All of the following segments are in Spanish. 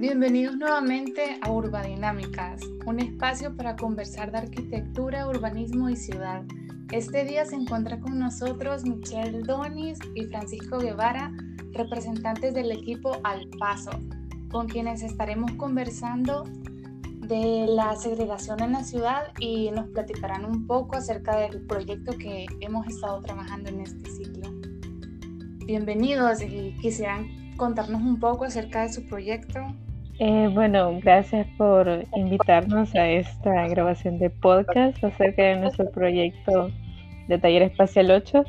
Bienvenidos nuevamente a Urbadinámicas, un espacio para conversar de arquitectura, urbanismo y ciudad. Este día se encuentra con nosotros Michelle Donis y Francisco Guevara, representantes del equipo Al Paso, con quienes estaremos conversando de la segregación en la ciudad y nos platicarán un poco acerca del proyecto que hemos estado trabajando en este ciclo. Bienvenidos y quisieran contarnos un poco acerca de su proyecto. Eh, bueno, gracias por invitarnos a esta grabación de podcast acerca de nuestro proyecto de Taller Espacial 8.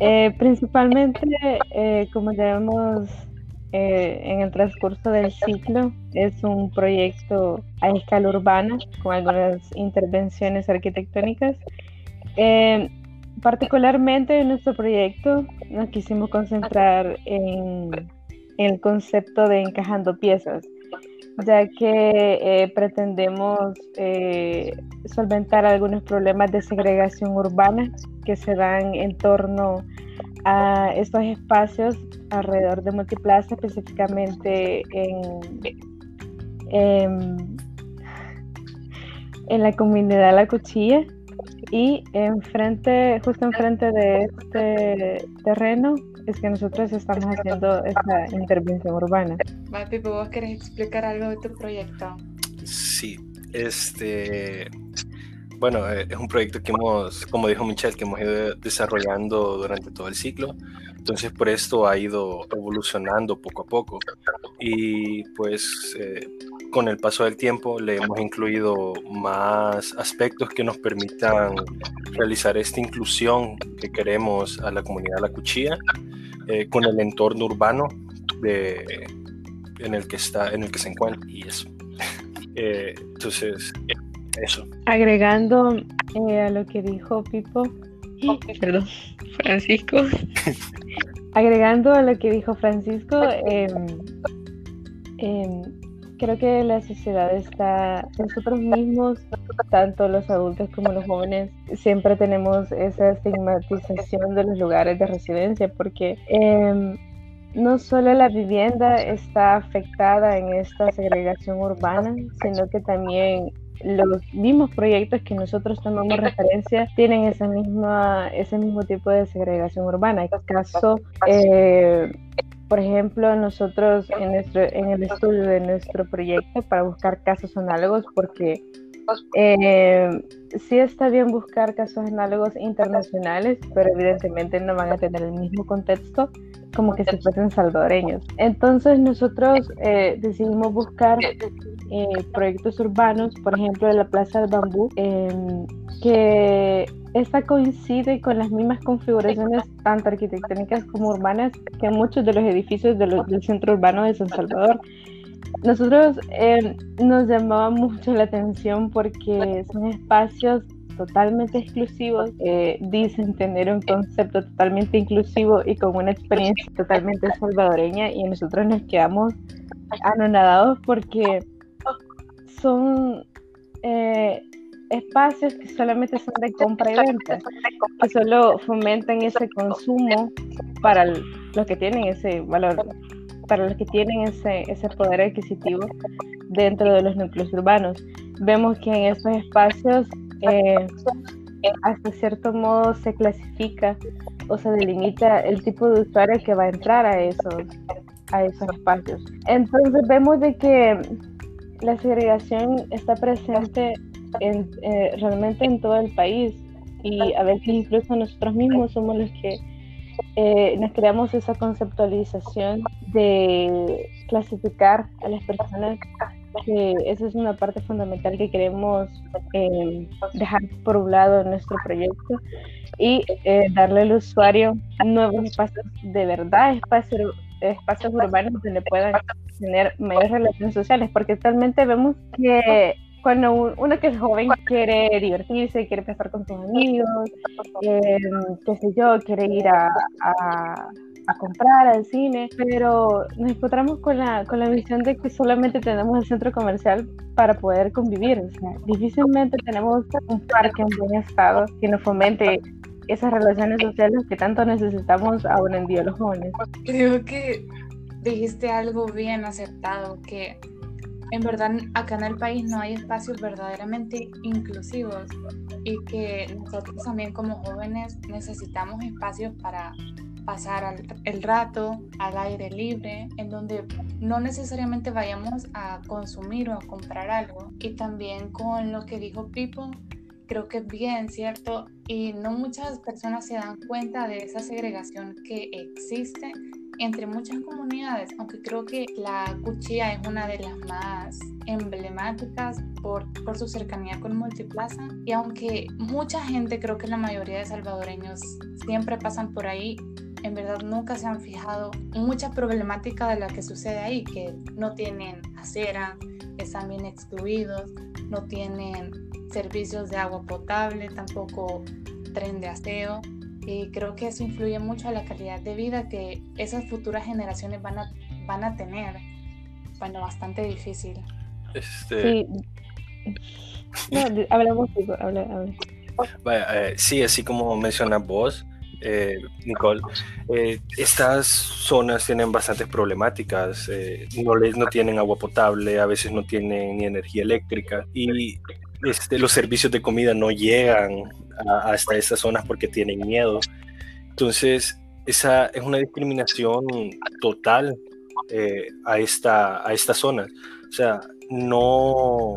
Eh, principalmente, eh, como ya hemos eh, en el transcurso del ciclo. Es un proyecto a escala urbana con algunas intervenciones arquitectónicas. Particularmente en nuestro proyecto nos quisimos concentrar en, el concepto de encajando piezas, ya que eh, pretendemos solventar algunos problemas de segregación urbana que se dan en torno a estos espacios alrededor de Multiplaza, específicamente en, en, la comunidad La Cuchilla y enfrente, justo enfrente de este terreno es que nosotros estamos haciendo esta intervención urbana. Pipo, ¿vos querés explicar algo de tu proyecto? Sí, este bueno, eh, es un proyecto que hemos, como dijo Michelle, que hemos ido desarrollando durante todo el ciclo. Entonces, por esto ha ido evolucionando poco a poco. Y pues eh, con el paso del tiempo le hemos incluido más aspectos que nos permitan realizar esta inclusión que queremos a la comunidad de la cuchilla eh, con el entorno urbano de, en el que está, en el que se encuentra y eso. entonces, eso. Agregando eh, a lo que dijo Pipo, perdón, Francisco. Agregando a lo que dijo Francisco, em, em, creo que la sociedad está, nosotros mismos, tanto los adultos como los jóvenes, siempre tenemos esa estigmatización de los lugares de residencia porque em, no solo la vivienda está afectada en esta segregación urbana, sino que también los mismos proyectos que nosotros tomamos referencia tienen esa misma, ese mismo tipo de segregación urbana. Este caso, eh, por ejemplo, nosotros en, nuestro, en el estudio de nuestro proyecto para buscar casos análogos, porque eh, sí está bien buscar casos análogos internacionales, pero evidentemente no van a tener el mismo contexto como que si fuesen salvadoreños. Entonces nosotros eh, decidimos buscar eh, proyectos urbanos, por ejemplo, de la Plaza del Bambú, em, que esta coincide con las mismas configuraciones tanto arquitectónicas como urbanas que muchos de los edificios del centro urbano de San Salvador. Nosotros em, nos llamaba mucho la atención porque son espacios totalmente exclusivos, eh, dicen tener un concepto totalmente inclusivo y con una experiencia totalmente salvadoreña y nosotros nos quedamos anonadados porque son eh, espacios que solamente son de compra y venta, que solo fomentan ese consumo para los que tienen ese valor, para los que tienen ese, ese poder adquisitivo dentro de los núcleos urbanos. Vemos que en esos espacios eh, hasta cierto modo se clasifica o se delimita el tipo de usuario que va a entrar a esos, a esos espacios. Entonces vemos de que la segregación está presente en, eh, realmente en todo el país y a veces incluso nosotros mismos somos los que eh, nos creamos esa conceptualización de clasificar a las personas que esa es una parte fundamental que queremos eh, dejar por un lado en nuestro proyecto y darle al usuario nuevos espacios de verdad, espacios, espacios urbanos donde puedan tener mayores relaciones sociales, porque actualmente vemos que cuando uno que es joven quiere divertirse, quiere pasar con sus amigos, eh, qué sé yo, quiere ir a, a, comprar al cine, pero nos encontramos con la, con la visión de que solamente tenemos el centro comercial para poder convivir. O sea, difícilmente tenemos un parque en buen estado que nos fomente esas relaciones sociales que tanto necesitamos ahora en día los jóvenes. Creo que dijiste algo bien acertado, que en verdad acá en el país no hay espacios verdaderamente inclusivos y que nosotros también como jóvenes necesitamos espacios para pasar el rato al aire libre, en donde no necesariamente vayamos a consumir o a comprar algo. Y también con lo que dijo Pipo, creo que es bien, ¿cierto? Y no muchas personas se dan cuenta de esa segregación que existe entre muchas comunidades, aunque creo que la cuchilla es una de las más emblemáticas por, por su cercanía con Multiplaza y aunque mucha gente, creo que la mayoría de salvadoreños siempre pasan por ahí, en verdad nunca se han fijado mucha problemática de la que sucede ahí, que no tienen acera, están bien excluidos, no tienen servicios de agua potable, tampoco tren de aseo. Y creo que eso influye mucho a la calidad de vida que esas futuras generaciones van a, van a tener. Bueno, bastante difícil. Este... Sí. No, hablamos, habla, habla. Eh, sí, así como mencionas vos, eh, Nicole, eh, estas zonas tienen bastantes problemáticas. Eh, no, les, no tienen agua potable, a veces no tienen ni energía eléctrica y este, los servicios de comida no llegan hasta estas zonas porque tienen miedo. Entonces, esa es una discriminación total a, esta, a estas zonas. O sea, no,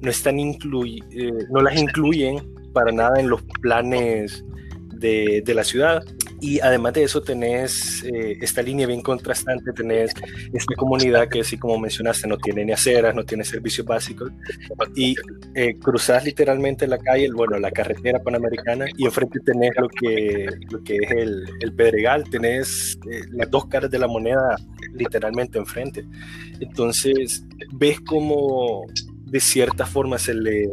no, están no las incluyen para nada en los planes de, la ciudad. Y además de eso tenés eh, esta línea bien contrastante, tenés esta comunidad que así como mencionaste no tiene ni aceras, no tiene servicios básicos y eh, cruzas literalmente la calle, bueno, la carretera panamericana y enfrente tenés lo que, lo que es el, el Pedregal, tenés eh, las dos caras de la moneda literalmente enfrente. Entonces ves como de cierta forma se les,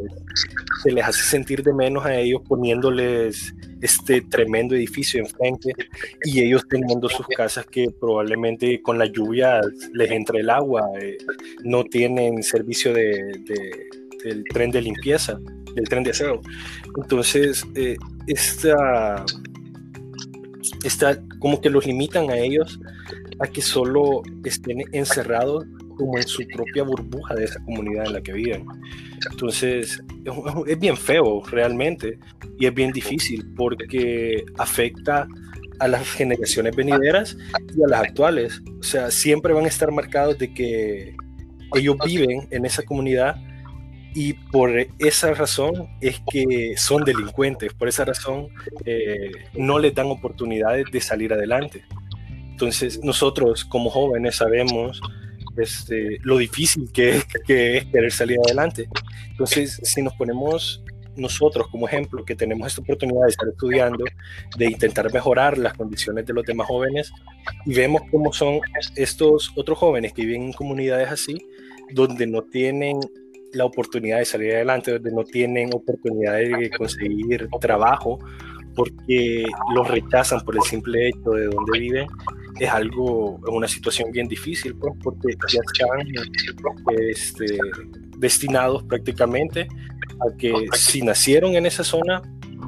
se les hace sentir de menos a ellos poniéndoles este tremendo edificio enfrente y ellos teniendo sus casas que probablemente con la lluvia les entre el agua, eh, no tienen servicio de, del tren de limpieza, del tren de aseo. Entonces, eh, esta, esta, como que los limitan a ellos a que solo estén encerrados como en su propia burbuja de esa comunidad en la que viven. Entonces, es bien feo realmente y es bien difícil porque afecta a las generaciones venideras y a las actuales. O sea, siempre van a estar marcados de que ellos viven en esa comunidad y por esa razón es que son delincuentes, por esa razón eh, no les dan oportunidades de salir adelante. Entonces nosotros como jóvenes sabemos este, lo difícil que que es querer salir adelante. Entonces, si nos ponemos nosotros como ejemplo que tenemos esta oportunidad de estar estudiando, de intentar mejorar las condiciones de los demás jóvenes y vemos cómo son estos otros jóvenes que viven en comunidades así, donde no tienen la oportunidad de salir adelante, donde no tienen oportunidad de conseguir trabajo, porque los rechazan por el simple hecho de donde viven, es algo, una situación bien difícil, pues, porque ya están este, destinados prácticamente a que si nacieron en esa zona,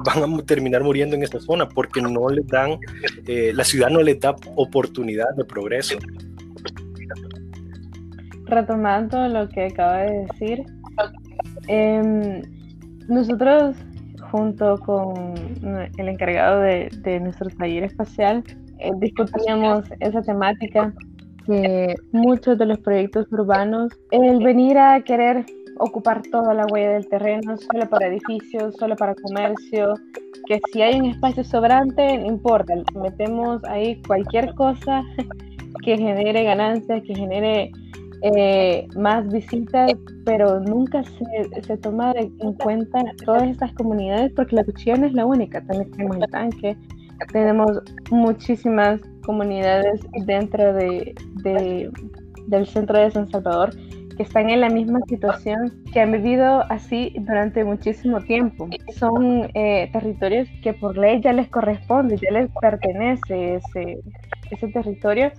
van a terminar muriendo en esa zona, porque no les dan, eh, la ciudad no les da oportunidad de progreso. Retomando lo que acaba de decir, em, nosotros junto con el encargado de, nuestro taller espacial, eh, discutíamos esa temática. Que muchos de los proyectos urbanos, el venir a querer ocupar toda la huella del terreno solo para edificios, solo para comercio, que si hay un espacio sobrante, no importa, metemos ahí cualquier cosa que genere ganancias, que genere eh, más visitas, pero nunca se, se toma en cuenta todas estas comunidades porque la cuchilla no es la única, también tenemos el tanque, tenemos muchísimas comunidades dentro de, del centro de San Salvador que están en la misma situación, que han vivido así durante muchísimo tiempo. Son eh, territorios que por ley ya les corresponde, ya les pertenece ese, ese territorio,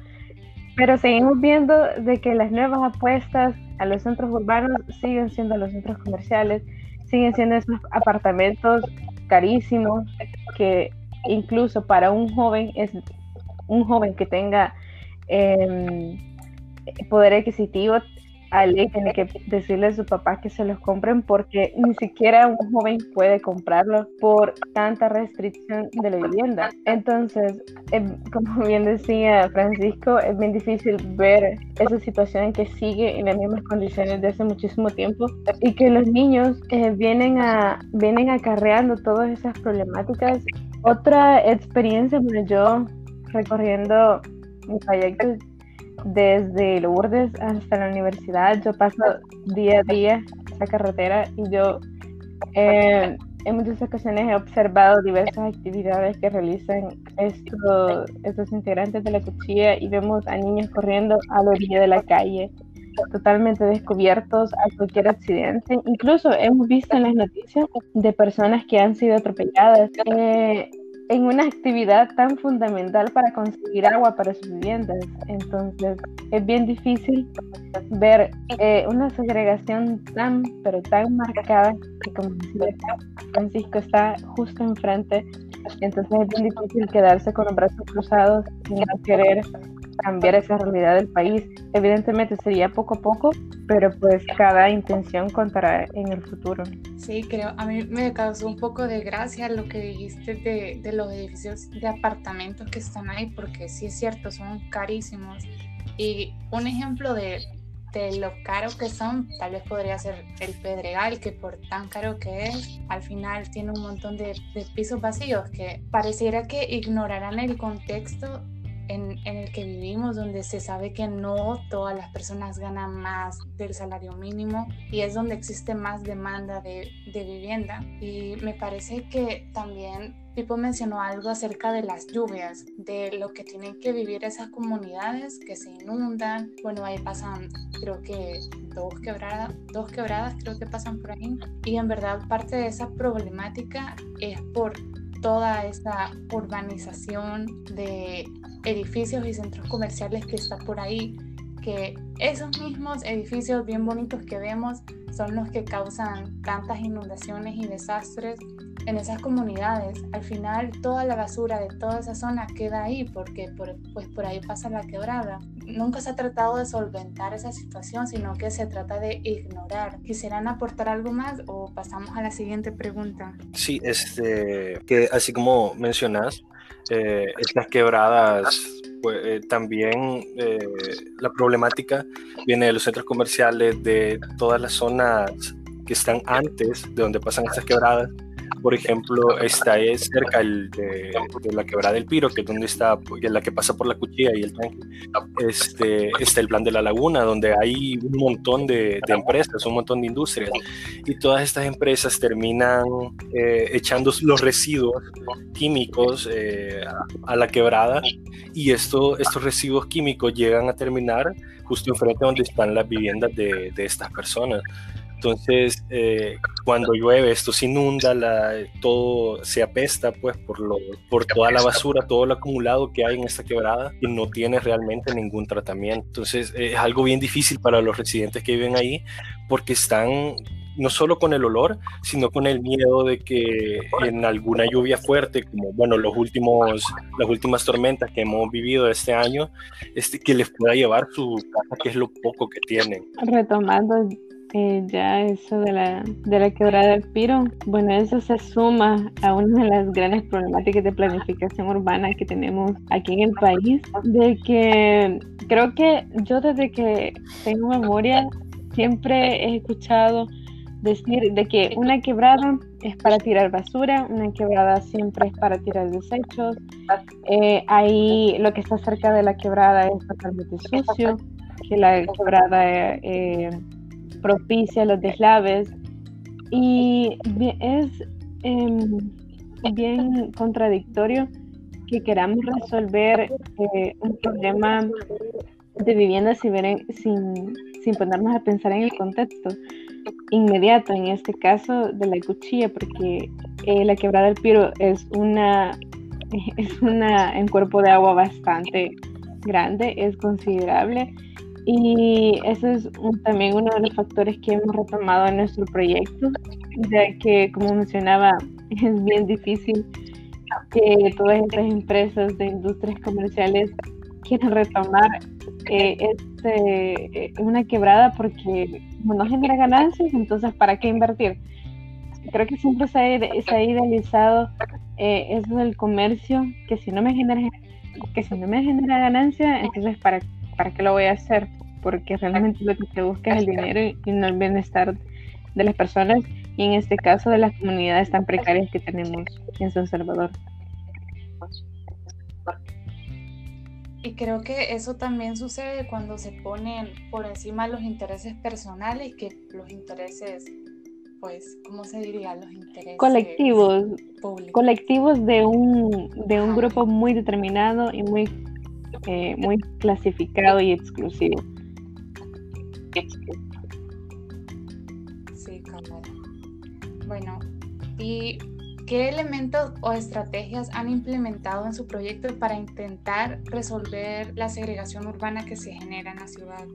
pero seguimos viendo de que las nuevas apuestas a los centros urbanos siguen siendo los centros comerciales, siguen siendo esos apartamentos carísimos que incluso para un joven es un joven que tenga em, poder adquisitivo alguien tiene que decirle a su papá que se los compren porque ni siquiera un joven puede comprarlo por tanta restricción de la vivienda. Entonces, em, como bien decía Francisco, es bien difícil ver esa situación que sigue en las mismas condiciones de hace muchísimo tiempo y que los niños eh, vienen, a, vienen acarreando todas esas problemáticas. Otra experiencia, bueno, yo recorriendo mi proyecto desde Lourdes hasta la universidad. Yo paso día a día esa carretera y yo eh, en muchas ocasiones he observado diversas actividades que realizan estos, estos integrantes de la cuchilla y vemos a niños corriendo a la orilla de la calle totalmente descubiertos a cualquier accidente. Incluso hemos visto en las noticias de personas que han sido atropelladas. Eh, en una actividad tan fundamental para conseguir agua para sus viviendas. Entonces, es bien difícil ver eh, una segregación tan, pero tan marcada que como decía Francisco está justo enfrente. Entonces, es bien difícil quedarse con los brazos cruzados no querer cambiar esa realidad del país. Evidentemente sería poco a poco, pero pues cada intención contará en el futuro. Sí, creo, a mí me causó un poco de gracia lo que dijiste de, de los edificios de apartamentos que están ahí, porque sí es cierto, son carísimos. Y un ejemplo de, de lo caro que son, tal vez podría ser el Pedregal, que por tan caro que es, al final tiene un montón de, de pisos vacíos que pareciera que ignorarán el contexto en, el que vivimos, donde se sabe que no todas las personas ganan más del salario mínimo y es donde existe más demanda de, de vivienda. Y me parece que también Pipo mencionó algo acerca de las lluvias, de lo que tienen que vivir esas comunidades que se inundan. Bueno, ahí pasan, creo que dos quebradas, dos quebradas creo que pasan por ahí. Y en verdad parte de esa problemática es por toda esa urbanización de edificios y centros comerciales que está por ahí, que esos mismos edificios bien bonitos que vemos son los que causan tantas inundaciones y desastres en esas comunidades. Al final toda la basura de toda esa zona queda ahí porque por, pues por ahí pasa la quebrada. Nunca se ha tratado de solventar esa situación, sino que se trata de ignorar. ¿Quisieran aportar algo más o pasamos a la siguiente pregunta? Sí, este, que así como mencionas, eh, estas quebradas, pues, eh, también eh, la problemática viene de los centros comerciales, de todas las zonas que están antes de donde pasan estas quebradas por ejemplo, está cerca de, la quebrada del Piro, que es donde está, la que pasa por la cuchilla y el tanque. Este, está el plan de la laguna, donde hay un montón de, empresas, un montón de industrias. Y todas estas empresas terminan eh, echando los residuos químicos eh, a, la quebrada. Y esto, estos residuos químicos llegan a terminar justo enfrente donde están las viviendas de, de estas personas. Entonces, eh, cuando llueve, esto se inunda, la, todo se apesta, pues, por, lo, por toda la basura, todo lo acumulado que hay en esta quebrada y no tiene realmente ningún tratamiento. Entonces, es algo bien difícil para los residentes que viven ahí porque están no solo con el olor, sino con el miedo de que en alguna lluvia fuerte, como bueno, los últimos, las últimas tormentas que hemos vivido este año, este, que les pueda llevar su casa, que es lo poco que tienen. Retomando eh, ya eso de la, de la quebrada del Piro, bueno, eso se suma a una de las grandes problemáticas de planificación urbana que tenemos aquí en el país, de que creo que yo desde que tengo memoria siempre he escuchado decir de que una quebrada es para tirar basura, una quebrada siempre es para tirar desechos, eh, ahí lo que está cerca de la quebrada es totalmente sucio, que la quebrada... Eh, propicia los deslaves. Y es em, bien contradictorio que queramos resolver eh, un problema de vivienda sin, sin, sin, ponernos a pensar en el contexto inmediato, en este caso de la cuchilla, porque eh, la quebrada del Piro es una es una en cuerpo de agua bastante grande, es considerable y ese es también uno de los factores que hemos retomado en nuestro proyecto, ya que, como mencionaba, es bien difícil que todas estas empresas de industrias comerciales quieren retomar eh, este, eh, una quebrada porque no genera ganancias, entonces ¿para qué invertir? Creo que siempre se ha, idealizado eh, eso del comercio, que si no me genera que si no me genera ganancia, entonces ¿para, ¿para qué lo voy a hacer? Porque realmente lo que se busca es el dinero y no el bienestar de las personas y en este caso de las comunidades tan precarias que tenemos en San Salvador. Y creo que eso también sucede cuando se ponen por encima los intereses personales que los intereses, pues, ¿cómo se diría? Los intereses colectivos, colectivos de un, de un grupo muy determinado y muy, eh, muy clasificado y exclusivo. Sí. Bueno, y ¿Qué elementos o estrategias han implementado en su proyecto para intentar resolver la segregación urbana que se genera en la ciudad?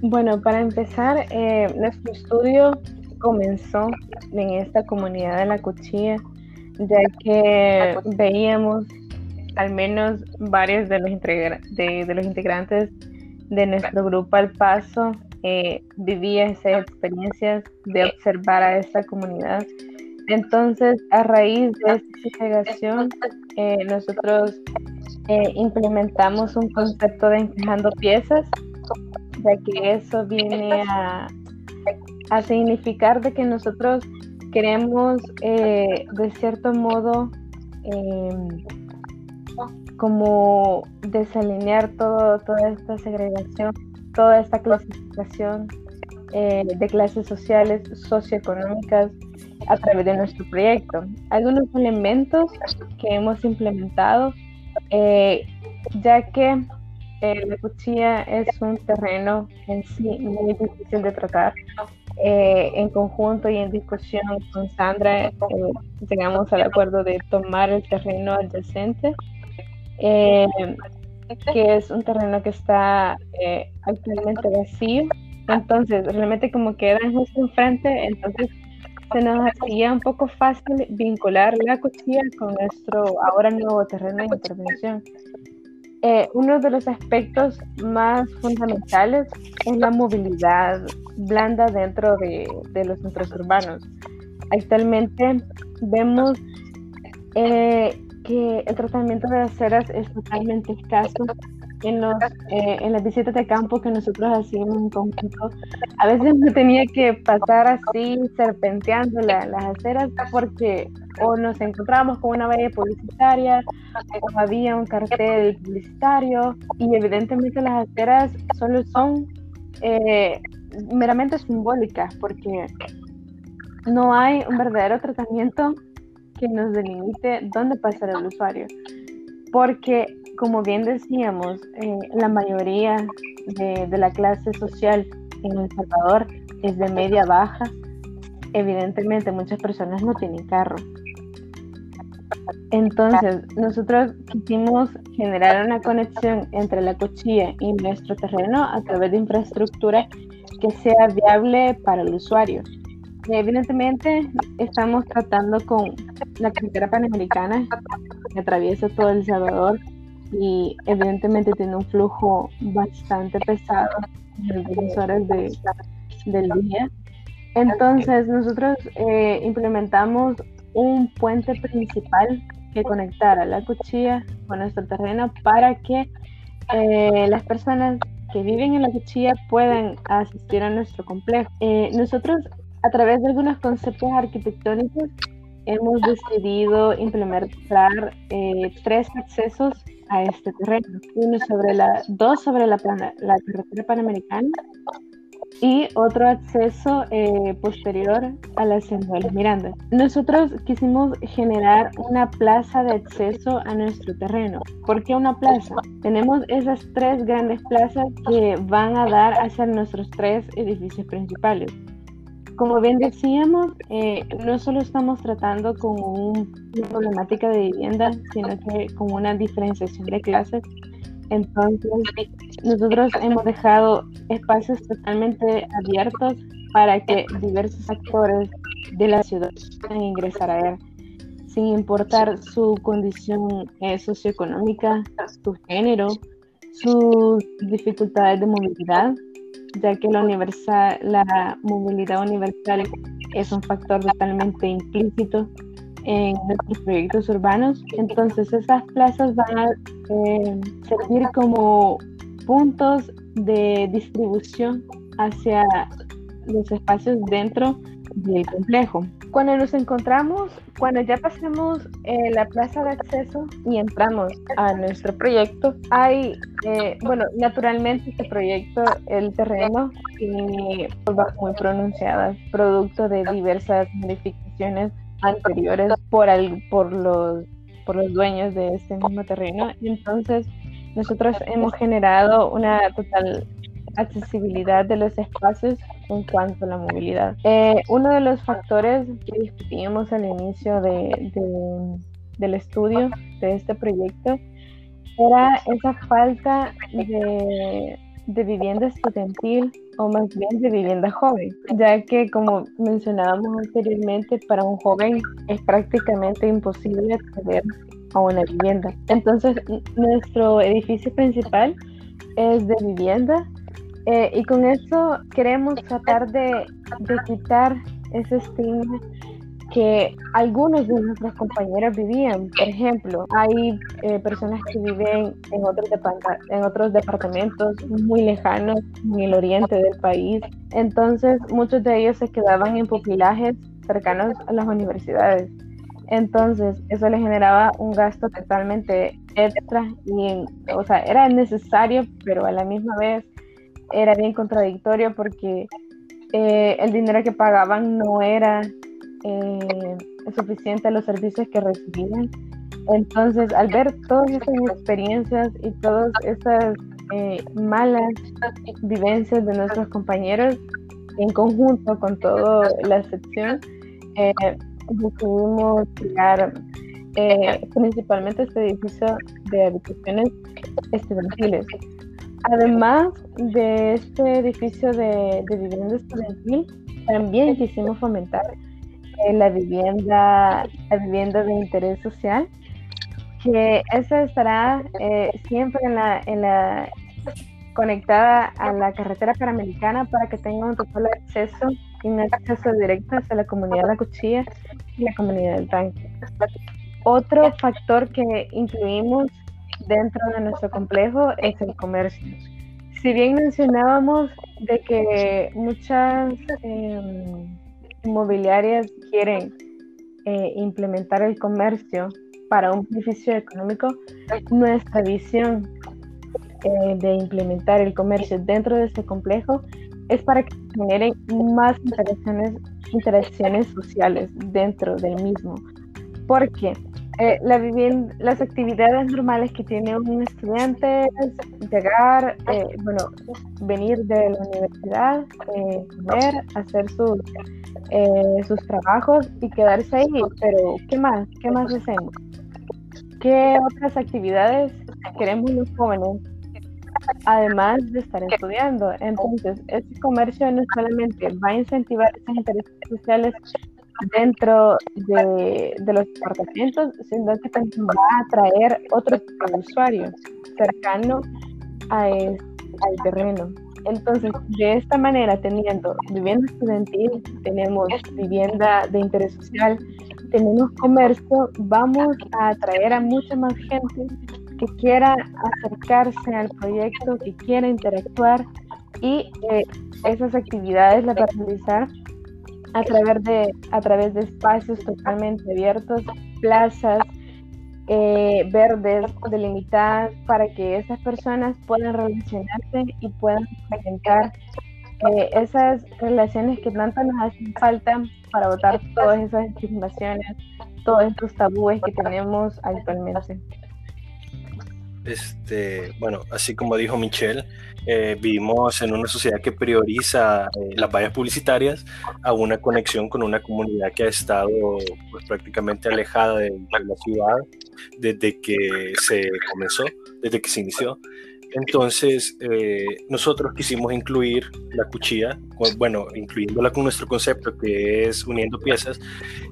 Bueno, para empezar, eh, nuestro estudio comenzó en esta comunidad de la cuchilla, ya que veíamos al menos varios de los, de, los integrantes de nuestro grupo al paso eh, vivían esas experiencias de observar a esta comunidad. Entonces, a raíz de esta segregación, eh, nosotros eh, implementamos un concepto de encajando piezas, ya que eso viene a, significar de que nosotros queremos, eh, de cierto modo, em, como desalinear todo, toda esta segregación, toda esta clasificación de clases sociales, socioeconómicas, a través de nuestro proyecto. Algunos elementos que hemos implementado, eh, ya que eh, la cuchilla es un terreno en sí muy difícil de tratar. Eh, en conjunto y en discusión con Sandra llegamos al acuerdo de tomar el terreno adyacente, que es un terreno que está actualmente vacío. Entonces, realmente como quedan justo enfrente, entonces se nos hacía un poco fácil vincular la cuchilla con nuestro ahora nuevo terreno de intervención. Eh, uno de los aspectos más fundamentales es la movilidad blanda dentro de, de los centros urbanos. Actualmente vemos eh, que el tratamiento de aceras es totalmente escaso. En, los, eh, en las visitas de campo que nosotros hacíamos en conjunto, a veces me tenía que pasar así serpenteando las aceras porque o nos encontrábamos con una valla publicitaria o había un cartel publicitario y evidentemente las aceras solo son eh, meramente simbólicas porque no hay un verdadero tratamiento que nos delimite dónde pasar el usuario. Porque como bien decíamos, eh, la mayoría de, la clase social en El Salvador es de media baja. Evidentemente muchas personas no tienen carro. Entonces, nosotros quisimos generar una conexión entre la cochilla y nuestro terreno a través de infraestructura que sea viable para el usuario. Evidentemente, estamos tratando con la carretera panamericana que atraviesa todo El Salvador y evidentemente tiene un flujo bastante pesado en las horas de, del día. Entonces nosotros eh, implementamos un puente principal que conectara la cuchilla con nuestro terreno para que eh, las personas que viven en la cuchilla puedan asistir a nuestro complejo. Eh, nosotros a través de algunos conceptos arquitectónicos hemos decidido implementar tres accesos a este terreno. Uno sobre la, dos sobre la, la carretera panamericana y otro acceso eh, posterior a la de Miranda. Nosotros quisimos generar una plaza de acceso a nuestro terreno. ¿Por qué una plaza? Tenemos esas tres grandes plazas que van a dar hacia nuestros tres edificios principales como bien decíamos, eh, no solo estamos tratando con una problemática de vivienda, sino que con una diferenciación de clases. Entonces, nosotros hemos dejado espacios totalmente abiertos para que diversos actores de la ciudad puedan ingresar a él, sin importar su condición eh, socioeconómica, su género, sus dificultades de movilidad, ya que la, universal, la movilidad universal es un factor totalmente implícito en nuestros proyectos urbanos. Entonces esas plazas van a eh, servir como puntos de distribución hacia los espacios dentro del complejo. Cuando nos encontramos, cuando ya pasemos eh, la plaza de acceso y entramos a nuestro proyecto, hay, eh, bueno, naturalmente este proyecto, el terreno tiene curvas muy pronunciadas, producto de diversas modificaciones anteriores por, por, los, por los dueños de este mismo terreno. Entonces, nosotros hemos generado una total accesibilidad de los espacios en cuanto a la movilidad. Eh, uno de los factores que discutimos al inicio de, del estudio de este proyecto era esa falta de, de vivienda estudiantil o más bien de vivienda joven, ya que como mencionábamos anteriormente, para un joven es prácticamente imposible acceder a una vivienda. Entonces, nuestro edificio principal es de vivienda eh, y con eso queremos tratar de, quitar ese estigma que algunos de nuestros compañeros vivían. Por ejemplo, hay eh, personas que viven en otros, en otros departamentos muy lejanos, en el oriente del país. Entonces, muchos de ellos se quedaban en pupilajes cercanos a las universidades. Entonces, eso le generaba un gasto totalmente extra y, o sea, era necesario, pero a la misma vez era bien contradictorio porque eh, el dinero que pagaban no era eh, suficiente a los servicios que recibían. Entonces, al ver todas esas experiencias y todas esas eh, malas vivencias de nuestros compañeros, en conjunto con toda la sección, eh, decidimos crear principalmente este edificio de habitaciones estudiantiles. Además de este edificio de, vivienda estudiantil, también quisimos fomentar eh, la vivienda, la vivienda de interés social, que esa estará eh, siempre en la, en la conectada a la carretera panamericana para que tenga un total acceso y un acceso directo hacia la comunidad de la cuchilla y la comunidad del tanque. Otro factor que incluimos dentro de nuestro complejo es el comercio. Si bien mencionábamos de que muchas em, inmobiliarias quieren eh, implementar el comercio para un beneficio económico, nuestra visión eh, de implementar el comercio dentro de este complejo es para que generen más interacciones, interacciones sociales dentro del mismo. ¿Por qué? Eh, la las actividades normales que tiene un estudiante es llegar, eh, bueno, venir de la universidad, eh, comer, hacer sus, sus trabajos y quedarse ahí. Pero, ¿qué más? ¿Qué más hacemos? ¿Qué otras actividades queremos los jóvenes? Además de estar estudiando. Entonces, este comercio no solamente va a incentivar esos intereses sociales dentro de, los departamentos, sino que también va a atraer otro tipo de usuarios cercano a al terreno. Entonces, de esta manera, teniendo vivienda estudiantil, tenemos vivienda de interés social, tenemos comercio, vamos a atraer a mucha más gente que quiera acercarse al proyecto, que quiera interactuar y eh, esas actividades las va a realizar a través de, a través de espacios totalmente abiertos, plazas eh, verdes, delimitadas, para que esas personas puedan relacionarse y puedan presentar eh, esas relaciones que tanto nos hacen falta para votar todas esas discriminaciones, todos estos tabúes que tenemos actualmente. Este, bueno, así como dijo Michelle, eh, vivimos en una sociedad que prioriza eh, las vallas publicitarias a una conexión con una comunidad que ha estado pues, prácticamente alejada de, la ciudad desde que se comenzó, desde que se inició. Entonces, eh, nosotros quisimos incluir la cuchilla, bueno, incluyéndola con nuestro concepto que es uniendo piezas,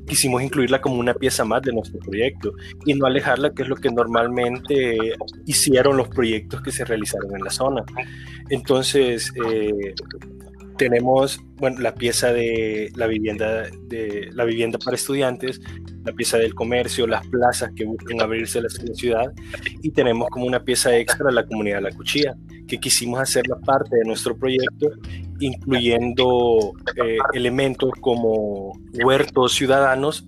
quisimos incluirla como una pieza más de nuestro proyecto y no alejarla, que es lo que normalmente hicieron los proyectos que se realizaron en la zona. Entonces, eh, tenemos bueno, la pieza de la vivienda, de la vivienda para estudiantes, la pieza del comercio, las plazas que buscan abrirse la ciudad y tenemos como una pieza extra la comunidad de la cuchilla, que quisimos hacerla parte de nuestro proyecto, incluyendo eh, elementos como huertos ciudadanos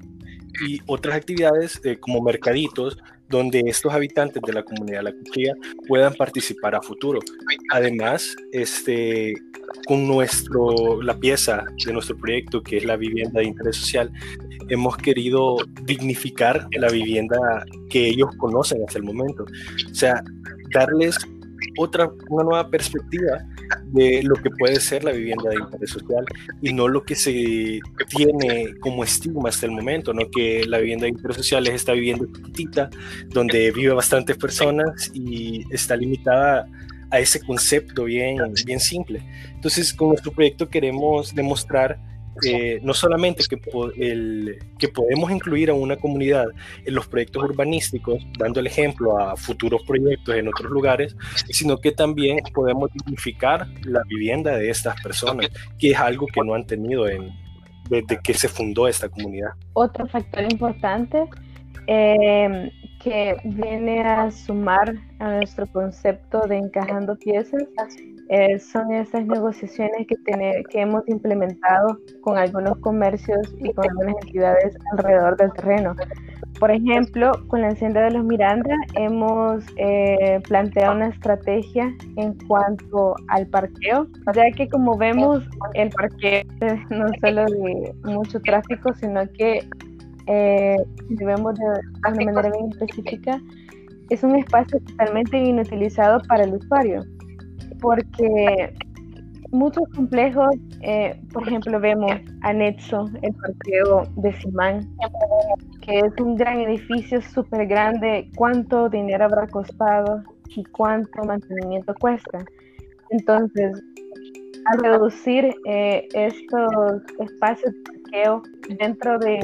y otras actividades eh, como mercaditos donde estos habitantes de la comunidad la cuchilla puedan participar a futuro. Además, este, con nuestro, la pieza de nuestro proyecto, que es la vivienda de interés social, hemos querido dignificar la vivienda que ellos conocen hasta el momento. O sea, darles otra, una nueva perspectiva de lo que puede ser la vivienda de interés social y no lo que se tiene como estigma hasta el momento, ¿no? que la vivienda de interés social es esta vivienda chiquitita donde vive bastantes personas y está limitada a ese concepto bien, bien simple. Entonces, con nuestro proyecto queremos demostrar eh, no solamente que, el, que podemos incluir a una comunidad en los proyectos urbanísticos, dando el ejemplo a futuros proyectos en otros lugares, sino que también podemos dignificar la vivienda de estas personas, que es algo que no han tenido en, desde que se fundó esta comunidad. Otro factor importante eh, que viene a sumar a nuestro concepto de encajando piezas eh, son esas negociaciones que, que hemos implementado con algunos comercios y con algunas entidades alrededor del terreno. Por ejemplo, con la Hacienda de los Miranda hemos eh, planteado una estrategia en cuanto al parqueo, ya que como vemos el parqueo no solo de mucho tráfico, sino que eh, vemos de una manera bien específica, es un espacio totalmente inutilizado para el usuario porque muchos complejos, eh, por ejemplo, vemos anexo el parqueo de Simán, que es un gran edificio súper grande, cuánto dinero habrá costado y cuánto mantenimiento cuesta. Entonces, al reducir eh, estos espacios de parqueo dentro de,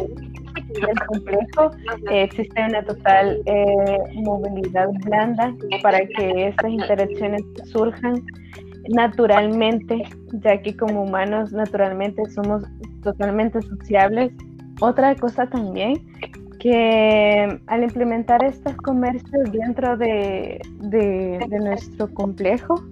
del complejo, eh, existe una total eh, movilidad blanda para que estas interacciones surjan naturalmente, ya que como humanos naturalmente somos totalmente sociables. Otra cosa también que al implementar estos comercios dentro de, de nuestro complejo,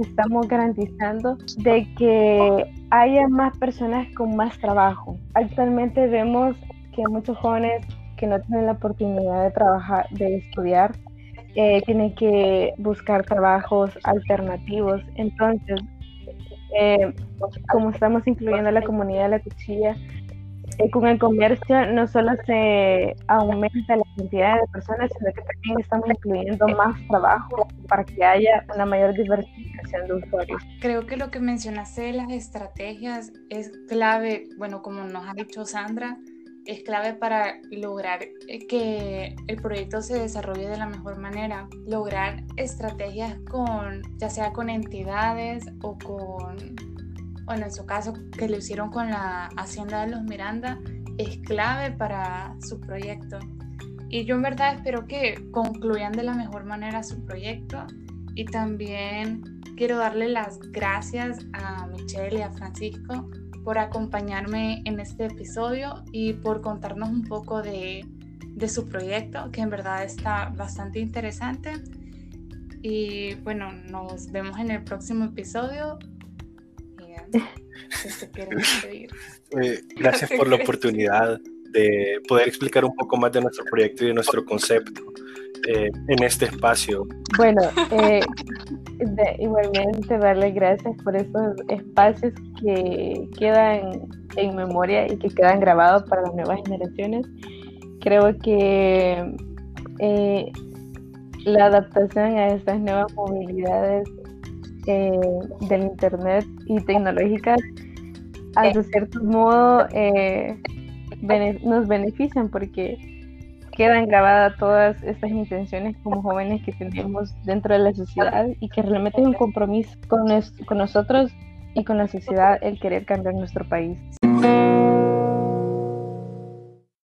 estamos garantizando de que haya más personas con más trabajo. Actualmente vemos que muchos jóvenes que no tienen la oportunidad de trabajar, de estudiar, eh, tienen que buscar trabajos alternativos. Entonces, eh, como estamos incluyendo a la comunidad de la cuchilla, eh, con el comercio no solo se aumenta la cantidad de personas, sino que también estamos incluyendo más trabajo para que haya una mayor diversificación de usuarios. Creo que lo que mencionaste de las estrategias es clave, bueno, como nos ha dicho Sandra, es clave para lograr eh, que el proyecto se desarrolle de la mejor manera, lograr estrategias con, ya sea con entidades o con bueno, en su caso que lo hicieron con la Hacienda de los Miranda, es clave para su proyecto. Y yo en verdad espero que concluyan de la mejor manera su proyecto y también quiero darle las gracias a Michelle y a Francisco por acompañarme en este episodio y por contarnos un poco de, de su proyecto, que en verdad está bastante interesante. Y bueno, nos vemos en el próximo episodio. Eh, gracias por la oportunidad de poder explicar un poco más de nuestro proyecto y de nuestro concepto eh, en este espacio. Bueno, eh, igualmente darle gracias por estos espacios que quedan en memoria y que quedan grabados para las nuevas generaciones. Creo que la adaptación a estas nuevas movilidades eh, del Internet y tecnológicas, a cierto modo, nos benefician porque quedan grabadas todas estas intenciones como jóvenes que tenemos dentro de la sociedad y que realmente es un compromiso con nosotros y con la sociedad el querer cambiar nuestro país.